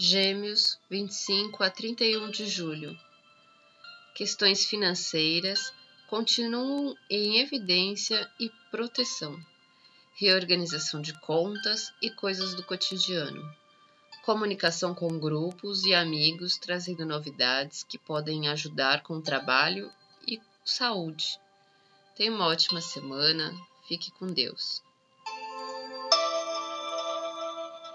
Gêmeos, 25 a 31 de julho. Questões financeiras continuam em evidência e proteção. Reorganização de contas e coisas do cotidiano. Comunicação com grupos e amigos trazendo novidades que podem ajudar com o trabalho e saúde. Tenha uma ótima semana. Fique com Deus.